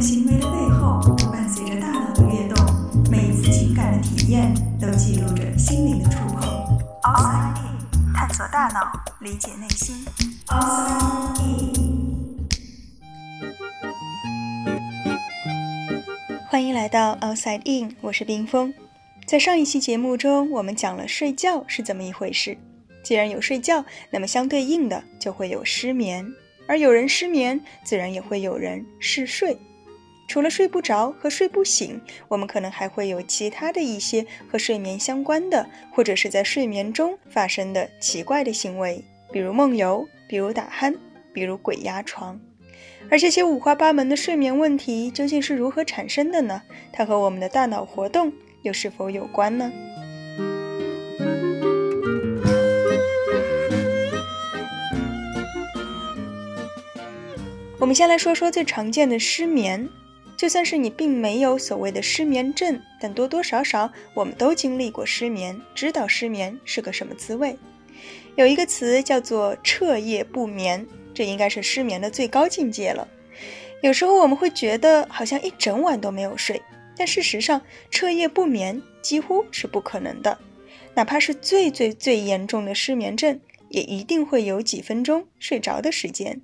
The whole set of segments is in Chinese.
行为的背后，伴随着大脑的跃动，每一次情感的体验都记录着心灵的触碰。Outside In，探索大脑，理解内心。Outside In。欢迎来到 Outside In，我是冰峰。在上一期节目中，我们讲了睡觉是怎么一回事。既然有睡觉，那么相对应的就会有失眠。而有人失眠，自然也会有人嗜睡。除了睡不着和睡不醒，我们可能还会有其他的一些和睡眠相关的，或者是在睡眠中发生的奇怪的行为，比如梦游，比如打鼾，比如鬼压床。而这些五花八门的睡眠问题究竟是如何产生的呢？它和我们的大脑活动又是否有关呢？我们先来说说最常见的失眠。就算是你并没有所谓的失眠症，但多多少少我们都经历过失眠，知道失眠是个什么滋味。有一个词叫做彻夜不眠，这应该是失眠的最高境界了。有时候我们会觉得好像一整晚都没有睡，但事实上彻夜不眠几乎是不可能的。哪怕是最最最严重的失眠症，也一定会有几分钟睡着的时间。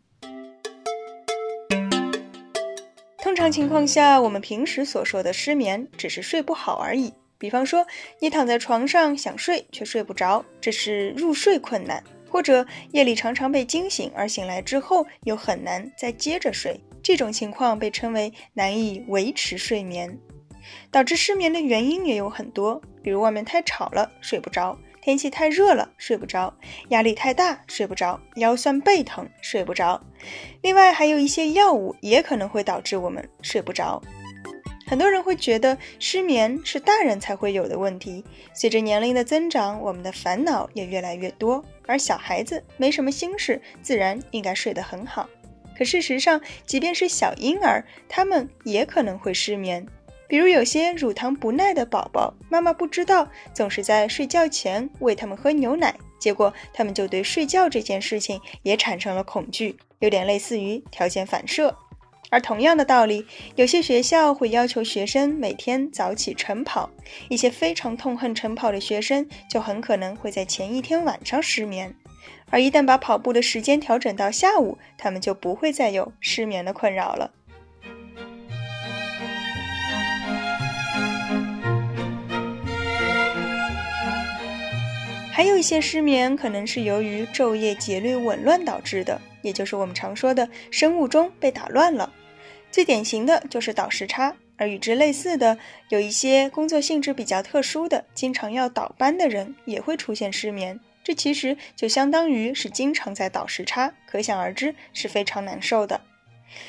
通常情况下，我们平时所说的失眠只是睡不好而已。比方说，你躺在床上想睡却睡不着，这是入睡困难；或者夜里常常被惊醒，而醒来之后又很难再接着睡，这种情况被称为难以维持睡眠。导致失眠的原因也有很多，比如外面太吵了睡不着。天气太热了，睡不着；压力太大，睡不着；腰酸背疼，睡不着。另外，还有一些药物也可能会导致我们睡不着。很多人会觉得失眠是大人才会有的问题。随着年龄的增长，我们的烦恼也越来越多，而小孩子没什么心事，自然应该睡得很好。可事实上，即便是小婴儿，他们也可能会失眠。比如有些乳糖不耐的宝宝，妈妈不知道，总是在睡觉前喂他们喝牛奶，结果他们就对睡觉这件事情也产生了恐惧，有点类似于条件反射。而同样的道理，有些学校会要求学生每天早起晨跑，一些非常痛恨晨跑的学生就很可能会在前一天晚上失眠，而一旦把跑步的时间调整到下午，他们就不会再有失眠的困扰了。还有一些失眠可能是由于昼夜节律紊乱导致的，也就是我们常说的生物钟被打乱了。最典型的就是倒时差，而与之类似的，有一些工作性质比较特殊的、经常要倒班的人也会出现失眠。这其实就相当于是经常在倒时差，可想而知是非常难受的。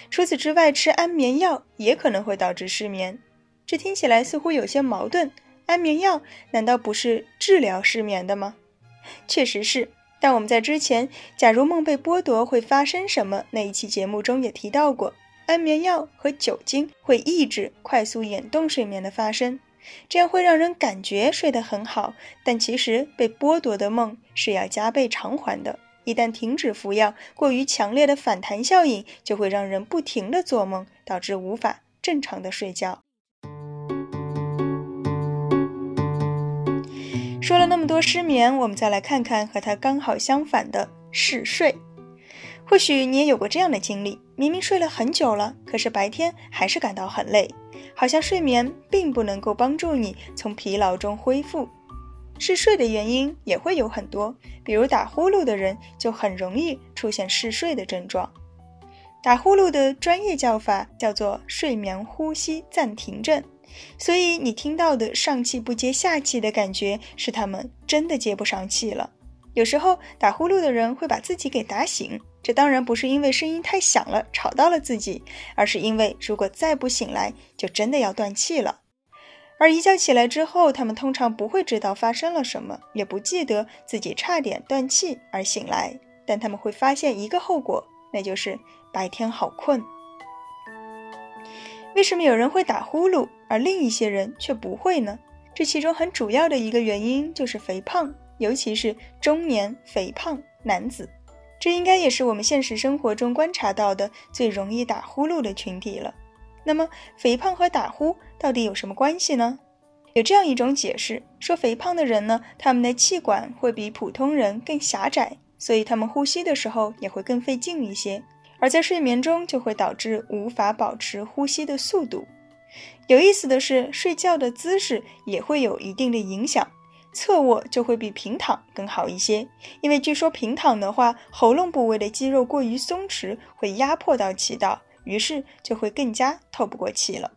除此之外，吃安眠药也可能会导致失眠。这听起来似乎有些矛盾。安眠药难道不是治疗失眠的吗？确实是，但我们在之前“假如梦被剥夺会发生什么”那一期节目中也提到过，安眠药和酒精会抑制快速眼动睡眠的发生，这样会让人感觉睡得很好，但其实被剥夺的梦是要加倍偿还的。一旦停止服药，过于强烈的反弹效应就会让人不停地做梦，导致无法正常的睡觉。说了那么多失眠，我们再来看看和它刚好相反的嗜睡。或许你也有过这样的经历：明明睡了很久了，可是白天还是感到很累，好像睡眠并不能够帮助你从疲劳中恢复。嗜睡的原因也会有很多，比如打呼噜的人就很容易出现嗜睡的症状。打呼噜的专业叫法叫做睡眠呼吸暂停症。所以你听到的上气不接下气的感觉，是他们真的接不上气了。有时候打呼噜的人会把自己给打醒，这当然不是因为声音太响了吵到了自己，而是因为如果再不醒来，就真的要断气了。而一觉起来之后，他们通常不会知道发生了什么，也不记得自己差点断气而醒来，但他们会发现一个后果，那就是白天好困。为什么有人会打呼噜，而另一些人却不会呢？这其中很主要的一个原因就是肥胖，尤其是中年肥胖男子。这应该也是我们现实生活中观察到的最容易打呼噜的群体了。那么，肥胖和打呼到底有什么关系呢？有这样一种解释，说肥胖的人呢，他们的气管会比普通人更狭窄，所以他们呼吸的时候也会更费劲一些，而在睡眠中就会导致无法保持呼吸的速度。有意思的是，睡觉的姿势也会有一定的影响，侧卧就会比平躺更好一些，因为据说平躺的话，喉咙部位的肌肉过于松弛，会压迫到气道，于是就会更加透不过气了。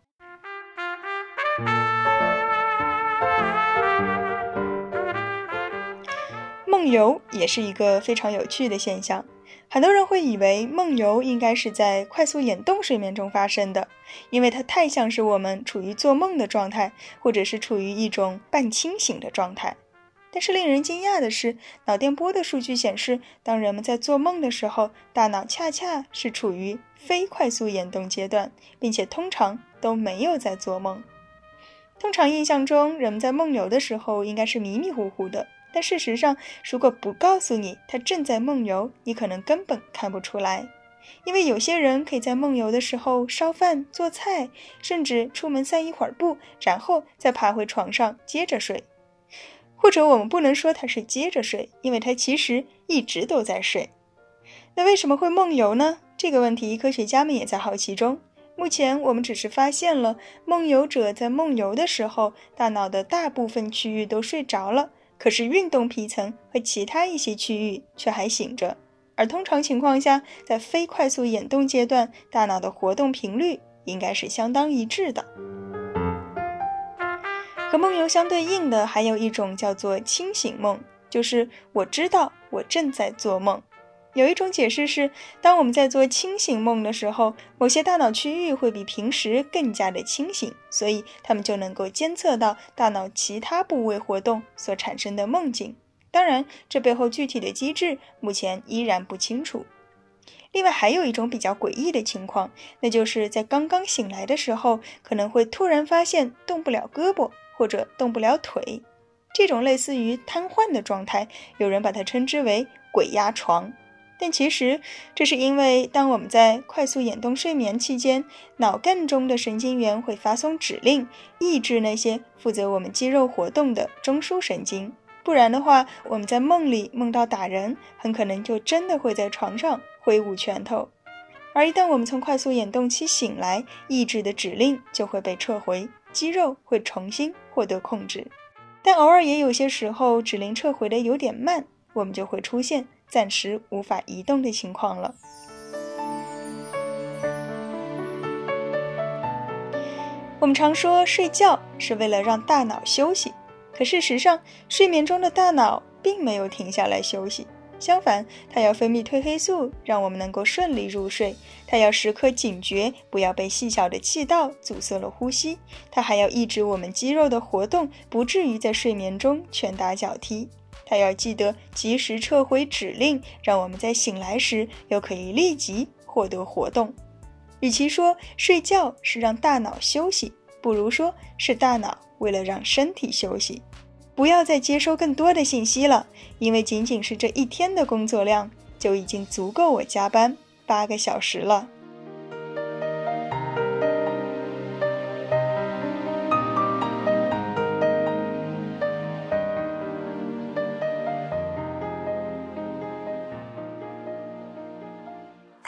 梦游也是一个非常有趣的现象，很多人会以为梦游应该是在快速眼动睡眠中发生的，因为它太像是我们处于做梦的状态，或者是处于一种半清醒的状态。但是令人惊讶的是，脑电波的数据显示，当人们在做梦的时候，大脑恰恰是处于非快速眼动阶段，并且通常都没有在做梦。通常印象中，人们在梦游的时候应该是迷迷糊糊的。但事实上，如果不告诉你他正在梦游，你可能根本看不出来。因为有些人可以在梦游的时候烧饭、做菜，甚至出门散一会儿步，然后再爬回床上接着睡。或者我们不能说他是接着睡，因为他其实一直都在睡。那为什么会梦游呢？这个问题，科学家们也在好奇中。目前我们只是发现了梦游者在梦游的时候，大脑的大部分区域都睡着了。可是运动皮层和其他一些区域却还醒着，而通常情况下，在非快速眼动阶段，大脑的活动频率应该是相当一致的。和梦游相对应的还有一种叫做清醒梦，就是我知道我正在做梦。有一种解释是，当我们在做清醒梦的时候，某些大脑区域会比平时更加的清醒，所以他们就能够监测到大脑其他部位活动所产生的梦境。当然，这背后具体的机制目前依然不清楚。另外，还有一种比较诡异的情况，那就是在刚刚醒来的时候，可能会突然发现动不了胳膊或者动不了腿，这种类似于瘫痪的状态，有人把它称之为“鬼压床”。但其实，这是因为当我们在快速眼动睡眠期间，脑干中的神经元会发送指令，抑制那些负责我们肌肉活动的中枢神经。不然的话，我们在梦里梦到打人，很可能就真的会在床上挥舞拳头。而一旦我们从快速眼动期醒来，抑制的指令就会被撤回，肌肉会重新获得控制。但偶尔也有些时候，指令撤回的有点慢，我们就会出现。暂时无法移动的情况了。我们常说睡觉是为了让大脑休息，可事实上，睡眠中的大脑并没有停下来休息。相反，它要分泌褪黑素，让我们能够顺利入睡；它要时刻警觉，不要被细小的气道阻塞了呼吸；它还要抑制我们肌肉的活动，不至于在睡眠中拳打脚踢。他要记得及时撤回指令，让我们在醒来时又可以立即获得活动。与其说睡觉是让大脑休息，不如说是大脑为了让身体休息。不要再接收更多的信息了，因为仅仅是这一天的工作量就已经足够我加班八个小时了。